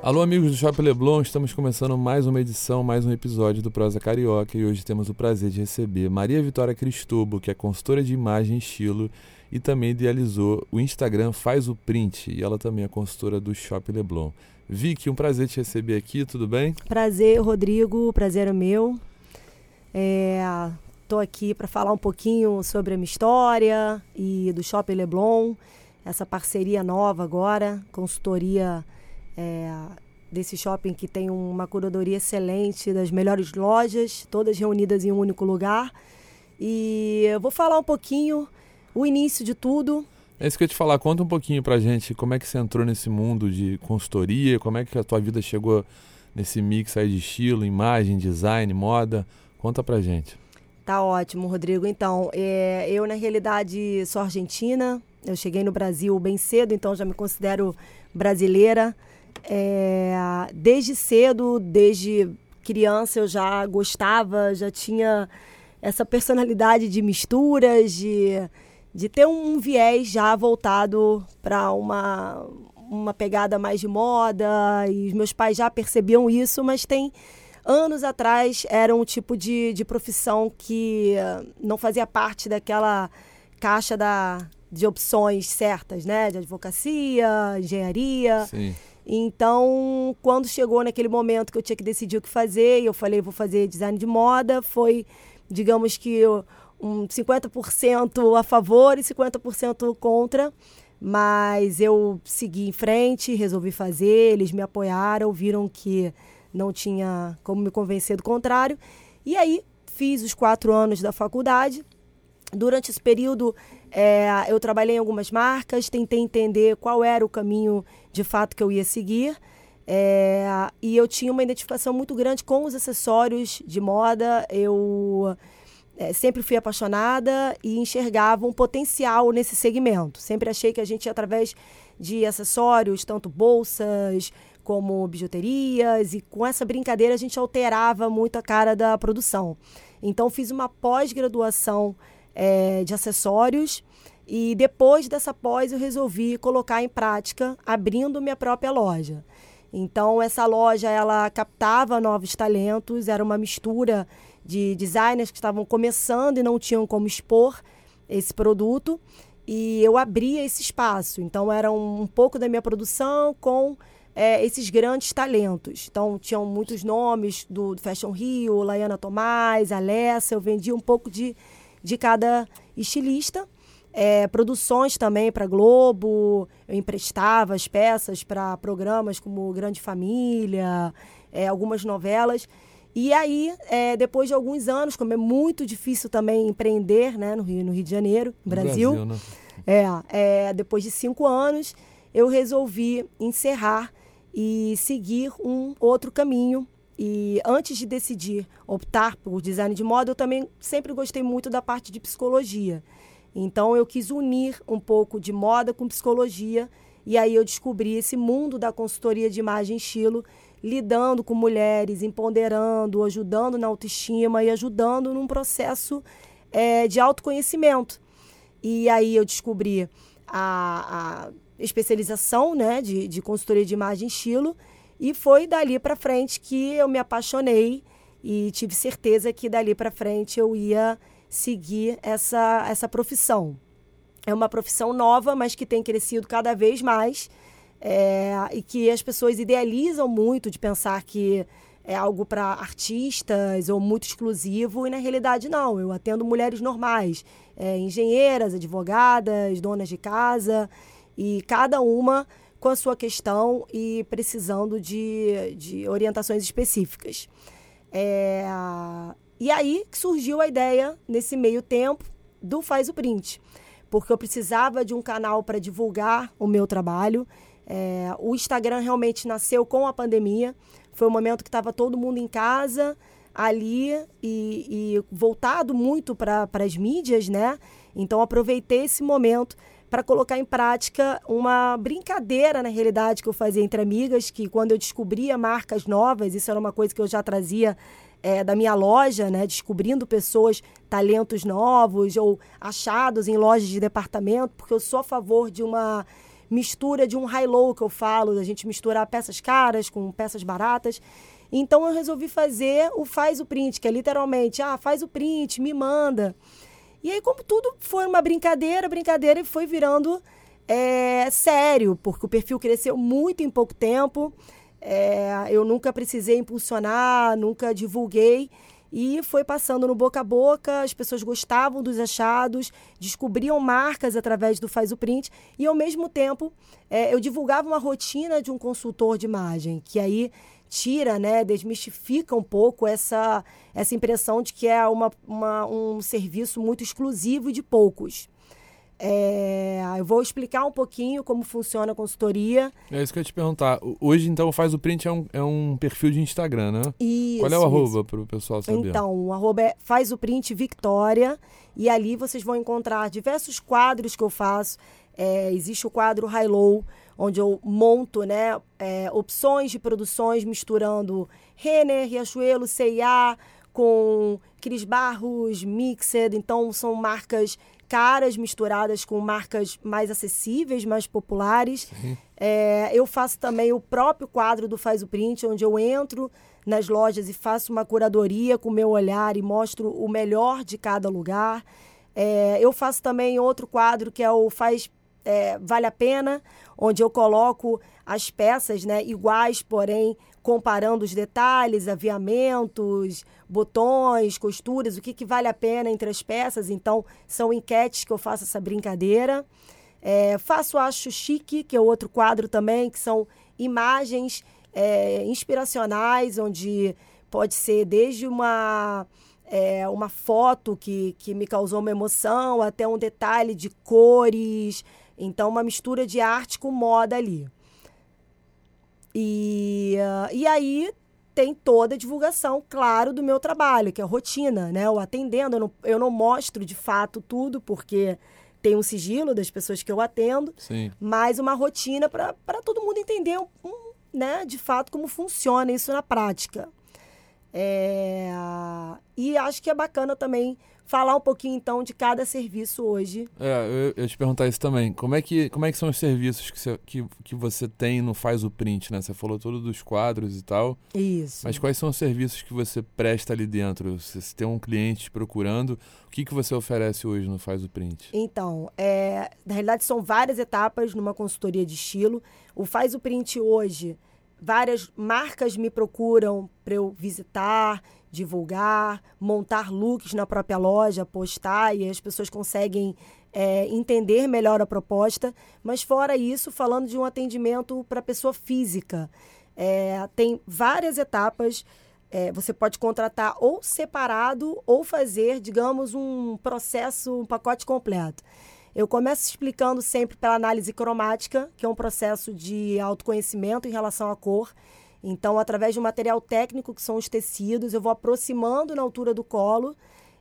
Alô, amigos do Shopping Leblon, estamos começando mais uma edição, mais um episódio do Prosa Carioca e hoje temos o prazer de receber Maria Vitória Cristobo, que é consultora de imagem e estilo e também idealizou o Instagram Faz o Print e ela também é consultora do Shopping Leblon. Vicky, um prazer te receber aqui, tudo bem? Prazer, Rodrigo, prazer é meu. Estou é, aqui para falar um pouquinho sobre a minha história e do Shopping Leblon, essa parceria nova agora, consultoria é, desse shopping que tem uma curadoria excelente das melhores lojas, todas reunidas em um único lugar. E eu vou falar um pouquinho o início de tudo. É isso que eu ia te falar. Conta um pouquinho pra gente como é que você entrou nesse mundo de consultoria, como é que a tua vida chegou nesse mix aí de estilo, imagem, design, moda. Conta pra gente. Tá ótimo, Rodrigo. Então, é, eu na realidade sou argentina. Eu cheguei no Brasil bem cedo, então já me considero brasileira. É, desde cedo, desde criança, eu já gostava, já tinha essa personalidade de misturas, de, de ter um viés já voltado para uma, uma pegada mais de moda. E os meus pais já percebiam isso, mas tem anos atrás era um tipo de, de profissão que não fazia parte daquela caixa da, de opções certas, né? De advocacia, engenharia. Sim. Então, quando chegou naquele momento que eu tinha que decidir o que fazer, e eu falei, vou fazer design de moda, foi, digamos que, um 50% a favor e 50% contra. Mas eu segui em frente, resolvi fazer, eles me apoiaram, viram que não tinha como me convencer do contrário. E aí, fiz os quatro anos da faculdade. Durante esse período, é, eu trabalhei em algumas marcas, tentei entender qual era o caminho de fato que eu ia seguir. É, e eu tinha uma identificação muito grande com os acessórios de moda. Eu é, sempre fui apaixonada e enxergava um potencial nesse segmento. Sempre achei que a gente, através de acessórios, tanto bolsas como bijuterias, e com essa brincadeira a gente alterava muito a cara da produção. Então, fiz uma pós-graduação é, de acessórios. E depois dessa pós, eu resolvi colocar em prática, abrindo minha própria loja. Então, essa loja, ela captava novos talentos, era uma mistura de designers que estavam começando e não tinham como expor esse produto. E eu abria esse espaço. Então, era um, um pouco da minha produção com é, esses grandes talentos. Então, tinham muios nomes do, do Fashion Rio, Laiana Tomás, Alessa. Eu vendia um pouco de de cada estilista. É, produções também para Globo, eu emprestava as peças para programas como Grande Família, é, algumas novelas. E aí, é, depois de alguns anos, como é muito difícil também empreender né, no, Rio, no Rio de Janeiro, no Brasil, Brasil né? é, é, depois de cinco anos, eu resolvi encerrar e seguir um outro caminho e antes de decidir optar por design de moda, eu também sempre gostei muito da parte de psicologia. Então eu quis unir um pouco de moda com psicologia e aí eu descobri esse mundo da consultoria de imagem e estilo, lidando com mulheres, empoderando, ajudando na autoestima e ajudando num processo é, de autoconhecimento. E aí eu descobri a, a especialização né, de, de consultoria de imagem e estilo e foi dali para frente que eu me apaixonei e tive certeza que dali para frente eu ia seguir essa, essa profissão. É uma profissão nova, mas que tem crescido cada vez mais é, e que as pessoas idealizam muito de pensar que é algo para artistas ou muito exclusivo e na realidade não. Eu atendo mulheres normais, é, engenheiras, advogadas, donas de casa e cada uma com a sua questão e precisando de, de orientações específicas. É, E aí surgiu a ideia, nesse meio tempo, do Faz o Print. Porque eu precisava de um canal para divulgar o meu trabalho. É, o Instagram realmente nasceu com a pandemia. Foi um momento que estava todo mundo em casa, ali, e, e voltado muito para as mídias, né? Então, aproveitei esse momento para colocar em prática uma brincadeira, na realidade, que eu fazia entre amigas, que quando eu descobria marcas novas, isso era uma coisa que eu já trazia é, da minha loja, né, descobrindo pessoas, talentos novos ou achados em lojas de departamento, porque eu sou a favor de uma mistura de um high-low que eu falo, da gente misturar peças caras com peças baratas. Então eu resolvi fazer o faz o print, que é literalmente, ah, faz o print, me manda. E aí, como tudo foi uma brincadeira, brincadeira, e foi virando é, sério, porque o perfil cresceu muito em pouco tempo. É, eu nunca precisei impulsionar, nunca divulguei. E foi passando no boca a boca, as pessoas gostavam dos achados, descobriam marcas através do Faz o Print, e ao mesmo tempo é, eu divulgava uma rotina de um consultor de imagem, que aí tira, né, desmistifica um pouco essa, essa impressão de que é uma, uma um serviço muito exclusivo e de poucos. É, eu vou explicar um pouquinho como funciona a consultoria. É isso que eu ia te perguntar. Hoje, então, faz o print é um, é um perfil de Instagram, né? Isso. Qual é o arroba para o pessoal saber? Então, o arroba é faz o print Victoria. E ali vocês vão encontrar diversos quadros que eu faço. É, existe o quadro High Low, onde eu monto né, é, opções de produções misturando Renner, Riachuelo, C&A com Cris Barros, Mixed. Então, são marcas caras misturadas com marcas mais acessíveis, mais populares. É, eu faço também o próprio quadro do Faz o Print, onde eu entro nas lojas e faço uma curadoria com o meu olhar e mostro o melhor de cada lugar. É, eu faço também outro quadro que é o Faz é, Vale a Pena, onde eu coloco as peças né, iguais, porém comparando os detalhes, aviamentos, botões, costuras, o que, que vale a pena entre as peças. Então, são enquetes que eu faço essa brincadeira. É, faço Acho Chique, que é outro quadro também, que são imagens é, inspiracionais, onde pode ser desde uma, é, uma foto que, que me causou uma emoção, até um detalhe de cores. Então, uma mistura de arte com moda ali. E, uh, e aí tem toda a divulgação, claro, do meu trabalho, que é a rotina, né? O atendendo, eu não, eu não mostro de fato tudo, porque tem um sigilo das pessoas que eu atendo, Sim. mas uma rotina para todo mundo entender um, né, de fato como funciona isso na prática. É, e acho que é bacana também falar um pouquinho então de cada serviço hoje. É, eu, eu te perguntar isso também. Como é que, como é que são os serviços que você, que, que você tem no Faz o Print, né? Você falou tudo dos quadros e tal. Isso. Mas quais são os serviços que você presta ali dentro? Se, se tem um cliente procurando, o que, que você oferece hoje no Faz o Print? Então, é, na realidade são várias etapas numa consultoria de estilo. O Faz o Print hoje, várias marcas me procuram para eu visitar, divulgar, montar looks na própria loja, postar e as pessoas conseguem é, entender melhor a proposta. Mas fora isso, falando de um atendimento para pessoa física, é, tem várias etapas. É, você pode contratar ou separado ou fazer, digamos, um processo, um pacote completo. Eu começo explicando sempre pela análise cromática, que é um processo de autoconhecimento em relação à cor. Então, através de um material técnico, que são os tecidos, eu vou aproximando na altura do colo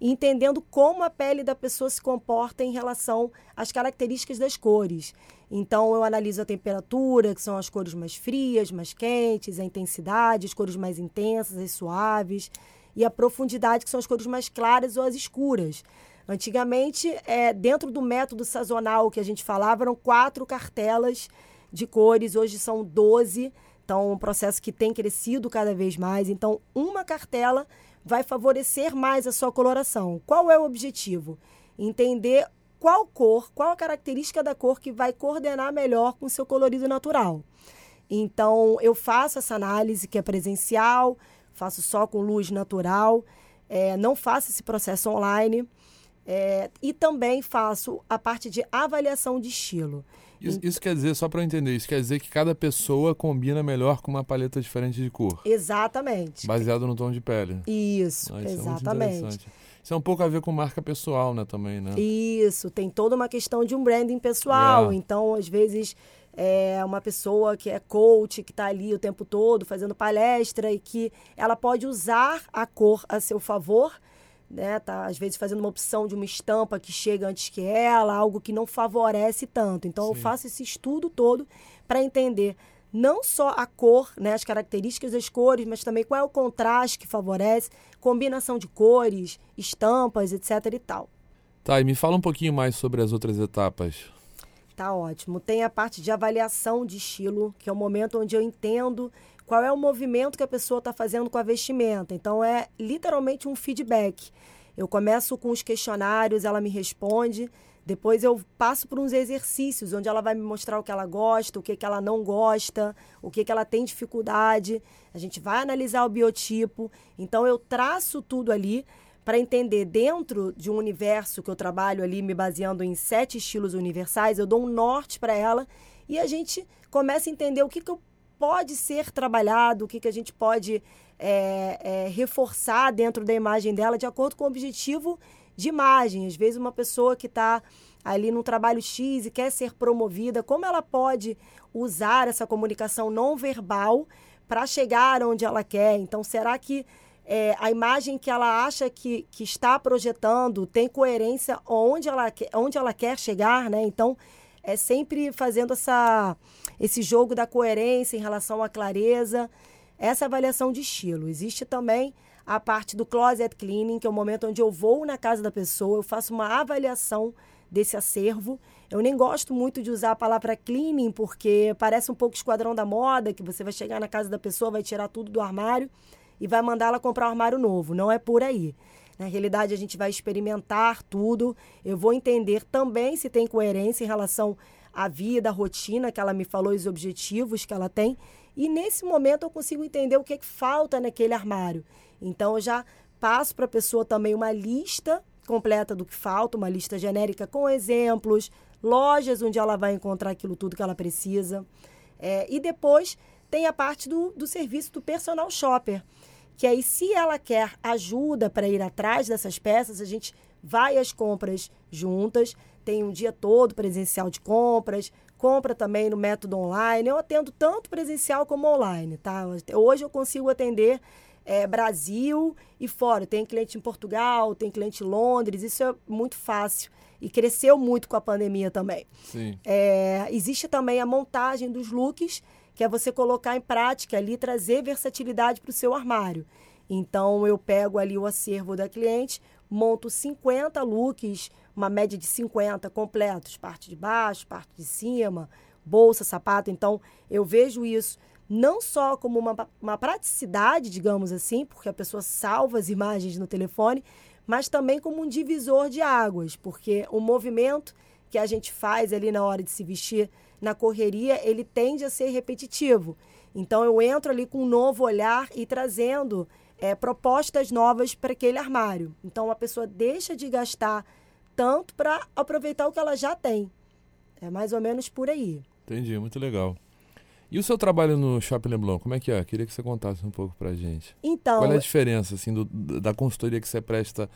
e entendendo como a pele da pessoa se comporta em relação às características das cores. Então, eu analiso a temperatura, que são as cores mais frias, mais quentes, a intensidade, as cores mais intensas, as suaves, e a profundidade, que são as cores mais claras ou as escuras. Antigamente, é, dentro do método sazonal que a gente falava, eram quatro cartelas de cores, hoje são doze então, um processo que tem crescido cada vez mais. Então, uma cartela vai favorecer mais a sua coloração. Qual é o objetivo? Entender qual cor, qual a característica da cor que vai coordenar melhor com o seu colorido natural. Então, eu faço essa análise que é presencial, faço só com luz natural, é, não faço esse processo online. É, e também faço a parte de avaliação de estilo. Isso, isso quer dizer, só para eu entender, isso quer dizer que cada pessoa combina melhor com uma paleta diferente de cor. Exatamente. Baseado no tom de pele. Isso, Ah, isso é exatamente. interessante. Isso é um pouco a ver com marca pessoal, né, também, né? Isso, tem toda uma questão de um branding pessoal. É. Então, às vezes, é uma pessoa que é coach, que está ali o tempo todo fazendo palestra e que ela pode usar a cor a seu favor, né? Tá, às vezes, fazendo uma opção de uma estampa que chega antes que ela, algo que não favorece tanto. Então, eu Sim. faço esse estudo todo para entender não só a cor, né, as características das cores, mas também qual é o contraste que favorece, combinação de cores, estampas, etc e tal. Tá, e me fala um pouquinho mais sobre as outras etapas. Tá ótimo. Tem a parte de avaliação de estilo, que é o momento onde eu entendo qual é o movimento que a pessoa está fazendo com a vestimenta. Então, é literalmente um feedback. Eu começo com os questionários, ela me responde. Depois eu passo por uns exercícios onde ela vai me mostrar o que ela gosta, o que, que ela não gosta, o que, que ela tem dificuldade. A gente vai analisar o biotipo. Então eu traço tudo ali para entender dentro de um universo que eu trabalho ali, me baseando em sete estilos universais, eu dou um norte para ela e a gente começa a entender o que, que eu- pode ser trabalhado, o que, que a gente pode é, é, reforçar dentro da imagem dela de acordo com o objetivo de imagem. Às vezes, uma pessoa que está ali num trabalho X e quer ser promovida, como ela pode usar essa comunicação não verbal para chegar onde ela quer? Então, será que é, a imagem que ela acha que, que está projetando tem coerência onde ela, onde ela quer chegar, né? Então, é sempre fazendo essa, esse jogo da coerência em relação à clareza, essa avaliação de estilo. Existe também a parte do closet cleaning, que é o momento onde eu vou na casa da pessoa, eu faço uma avaliação desse acervo. Eu nem gosto muito de usar a palavra cleaning, porque parece um pouco esquadrão da moda, que você vai chegar na casa da pessoa, vai tirar tudo do armário e vai mandar ela comprar um armário novo. Não é por aí. Na realidade, a gente vai experimentar tudo. Eu vou entender também se tem coerência em relação à vida, à rotina que ela me falou, os objetivos que ela tem. E nesse momento eu consigo entender o que, é que falta naquele armário. Então eu já passo para a pessoa também uma lista completa do que falta, uma lista genérica com exemplos, lojas onde ela vai encontrar aquilo tudo que ela precisa. É, e depois tem a parte do, do serviço do personal shopper, que aí se ela quer ajuda para ir atrás dessas peças, a gente vai às compras juntas, tem um dia todo presencial de compras, compra também no método online. Eu atendo tanto presencial como online, tá? Hoje eu consigo atender é, Brasil e fora. Tem cliente em Portugal, tem cliente em Londres, isso é muito fácil. E cresceu muito com a pandemia também. Sim. É, existe também a montagem dos looks, que é você colocar em prática ali, trazer versatilidade para o seu armário. Então, eu pego ali o acervo da cliente, monto 50 looks, uma média de 50 completos, parte de baixo, parte de cima, bolsa, sapato. Então, eu vejo isso não só como uma, uma praticidade, digamos assim, porque a pessoa salva as imagens no telefone, mas também como um divisor de águas, porque o movimento que a gente faz ali na hora de se vestir na correria, ele tende a ser repetitivo. Então eu entro ali com um novo olhar e trazendo é, propostas novas para aquele armário. Então a pessoa deixa de gastar tanto para aproveitar o que ela já tem. É mais ou menos por aí. Entendi, muito legal. E o seu trabalho no Shopping Leblon, como é que é? Queria que você contasse um pouco pra gente. Então, Qual é a diferença assim, do- da consultoria que você presta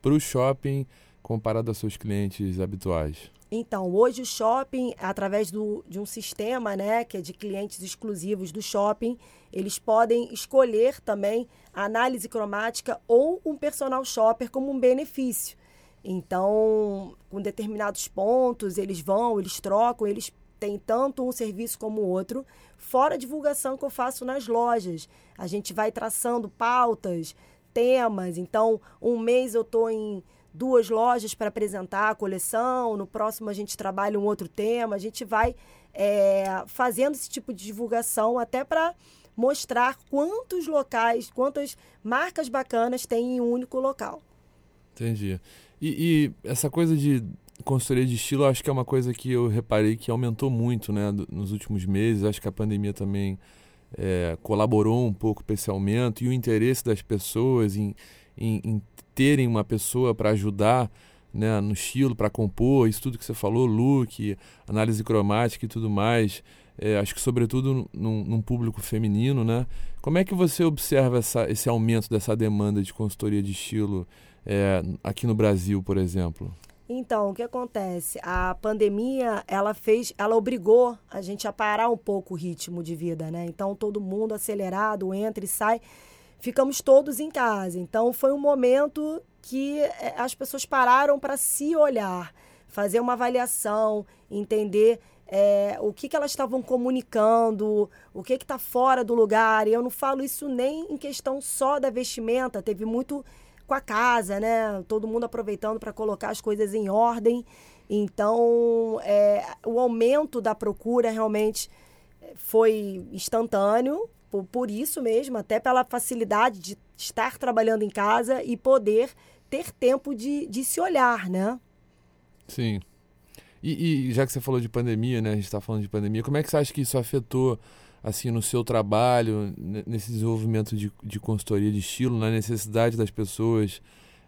pro shopping comparado aos seus clientes habituais? Então, hoje o shopping, através do, de um sistema, né, que é de clientes exclusivos do shopping, eles podem escolher também a análise cromática ou um personal shopper como um benefício. Então, com determinados pontos, eles vão, eles trocam, eles têm tanto um serviço como o outro, fora a divulgação que eu faço nas lojas. A gente vai traçando pautas, temas. Então, um mês eu estou em duas lojas para apresentar a coleção, no próximo a gente trabalha um outro tema, a gente vai é, fazendo esse tipo de divulgação até para mostrar quantos locais, quantas marcas bacanas tem em um único local. Entendi. E, e essa coisa de consultoria de estilo, acho que é uma coisa que eu reparei que aumentou muito né, nos últimos meses. Acho que a pandemia também é, colaborou um pouco para esse aumento e o interesse das pessoas em, em, em terem uma pessoa para ajudar né, no estilo para compor, isso tudo que você falou, look, análise cromática e tudo mais. É, acho que sobretudo num, num, público feminino, né? Como é que você observa essa, esse aumento dessa demanda de consultoria de estilo é, aqui no Brasil, por exemplo? Então, o que acontece? A pandemia, ela fez, ela obrigou a gente a parar um pouco o ritmo de vida, né? Então, todo mundo acelerado, entra e sai. Ficamos todos em casa. Então, foi um momento que eh, as pessoas pararam para se olhar, fazer uma avaliação, entender é, o que, que elas estavam comunicando, o que está fora do lugar. E eu não falo isso nem em questão só da vestimenta, teve muito com a casa, né? Todo mundo aproveitando para colocar as coisas em ordem. Então, é, o aumento da procura realmente foi instantâneo, por, por isso mesmo, até pela facilidade de estar trabalhando em casa e poder ter tempo de, de se olhar, né? Sim. E, e já que você falou de pandemia, né? A gente está falando de pandemia, como é que você acha que isso afetou assim no seu trabalho, nesse desenvolvimento de, de consultoria de estilo, na necessidade das pessoas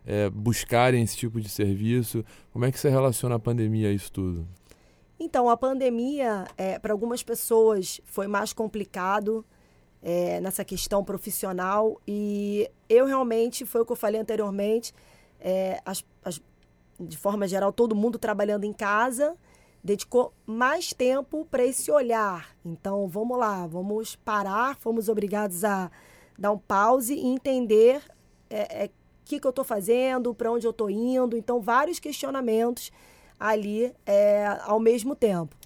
é, buscarem esse tipo de serviço? Como é que você relaciona a pandemia a isso tudo? Então, a pandemia, é, para algumas pessoas, foi mais complicado é, nessa questão profissional e eu realmente, foi o que eu falei anteriormente, é, as, as, de forma geral, todo mundo trabalhando em casa dedicou mais tempo para esse olhar. Então, vamos lá, vamos parar, fomos obrigados a dar um pause e entender o é, é, que, que eu estou fazendo, para onde eu estou indo. Então, vários questionamentos ali é, ao mesmo tempo.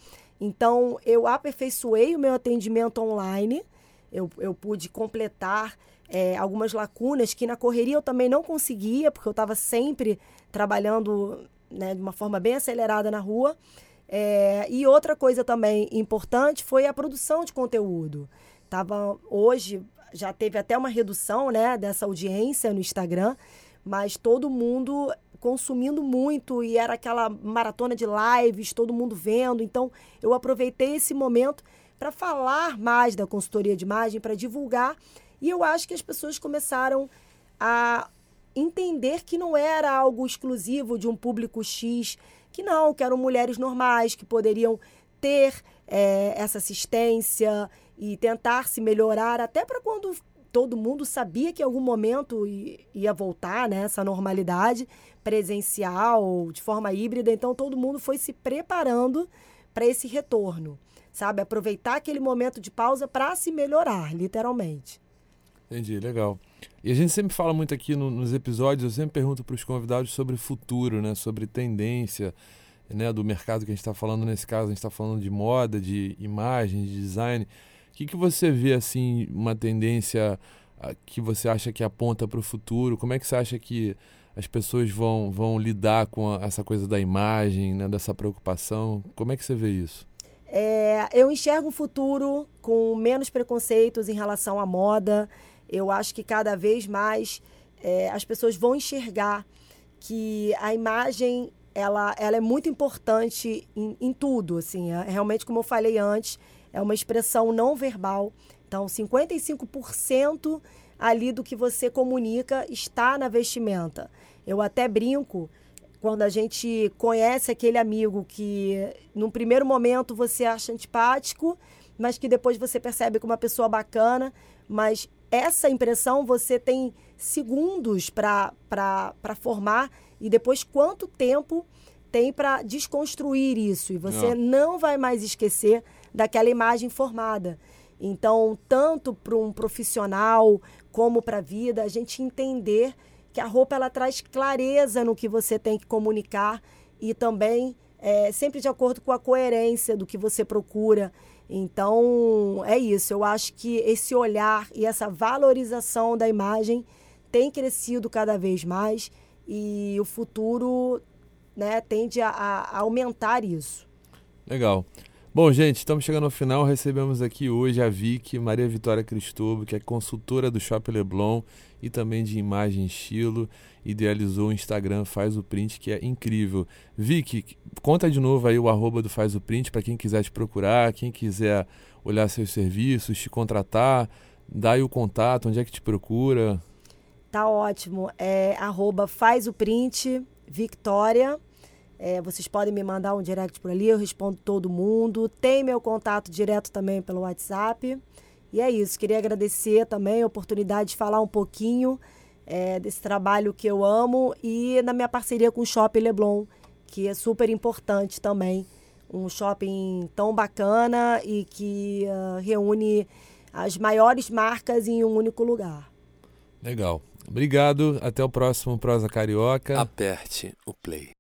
Então, eu aperfeiçoei o meu atendimento online, eu, eu pude completar é, algumas lacunas que na correria eu também não conseguia, porque eu estava sempre trabalhando né, de uma forma bem acelerada na rua. É, e outra coisa também importante foi a produção de conteúdo. Tava hoje já teve até uma redução, né, dessa audiência no Instagram, mas todo mundo consumindo muito e era aquela maratona de lives, todo mundo vendo. Então, eu aproveitei esse momento para falar mais da consultoria de imagem, para divulgar, e eu acho que as pessoas começaram a entender que não era algo exclusivo de um público X, que não, que eram mulheres normais, que poderiam ter é, essa assistência e tentar se melhorar, até para quando todo mundo sabia que em algum momento ia voltar né, essa normalidade presencial, de forma híbrida, então todo mundo foi se preparando para esse retorno, sabe? Aproveitar aquele momento de pausa para se melhorar, literalmente. Entendi, legal. E a gente sempre fala muito aqui no, nos episódios, eu sempre pergunto para os convidados sobre futuro, né? sobre tendência né? do mercado que a gente está falando. Nesse caso, a gente está falando de moda, de imagem, de design. O que, que você vê assim, uma tendência que você acha que aponta para o futuro? Como é que você acha que as pessoas vão, vão lidar com essa coisa da imagem, né? dessa preocupação? Como é que você vê isso? É, eu enxergo um futuro com menos preconceitos em relação à moda eu acho que cada vez mais é, as pessoas vão enxergar que a imagem ela, ela é muito importante em, em tudo. Assim, é, realmente, como eu falei antes, é uma expressão não verbal. Então, 55% ali do que você comunica está na vestimenta. Eu até brinco quando a gente conhece aquele amigo que, num primeiro momento, você acha antipático, mas que depois você percebe como uma pessoa bacana, mas essa impressão você tem segundos para formar e depois quanto tempo tem para desconstruir isso. E você não. não vai mais esquecer daquela imagem formada. Então, tanto para um profissional como para a vida, a gente entender que a roupa ela traz clareza no que você tem que comunicar e também é, sempre de acordo com a coerência do que você procura. Então, é isso. Eu acho que esse olhar e essa valorização da imagem tem crescido cada vez mais e o futuro né, tende a, a aumentar isso. Legal. Bom, gente, estamos chegando ao final. Recebemos aqui hoje a Vicky Maria Vitória Cristobo, que é consultora do Shopping Leblon e também de imagem estilo. Idealizou o Instagram Faz o Print, que é incrível. Vicky, conta de novo aí o arroba do Faz o Print para quem quiser te procurar, quem quiser olhar seus serviços, te contratar. Dá aí o contato, onde é que te procura? Tá ótimo. É arroba Faz o Print Victoria. É, vocês podem me mandar um direct por ali, eu respondo todo mundo. Tem meu contato direto também pelo WhatsApp. E é isso, queria agradecer também a oportunidade de falar um pouquinho é, desse trabalho que eu amo e na minha parceria com o Shopping Leblon, que é super importante também. Um shopping tão bacana e que uh, reúne as maiores marcas em um único lugar. Legal. Obrigado. Até o próximo Prosa Carioca. Aperte o play.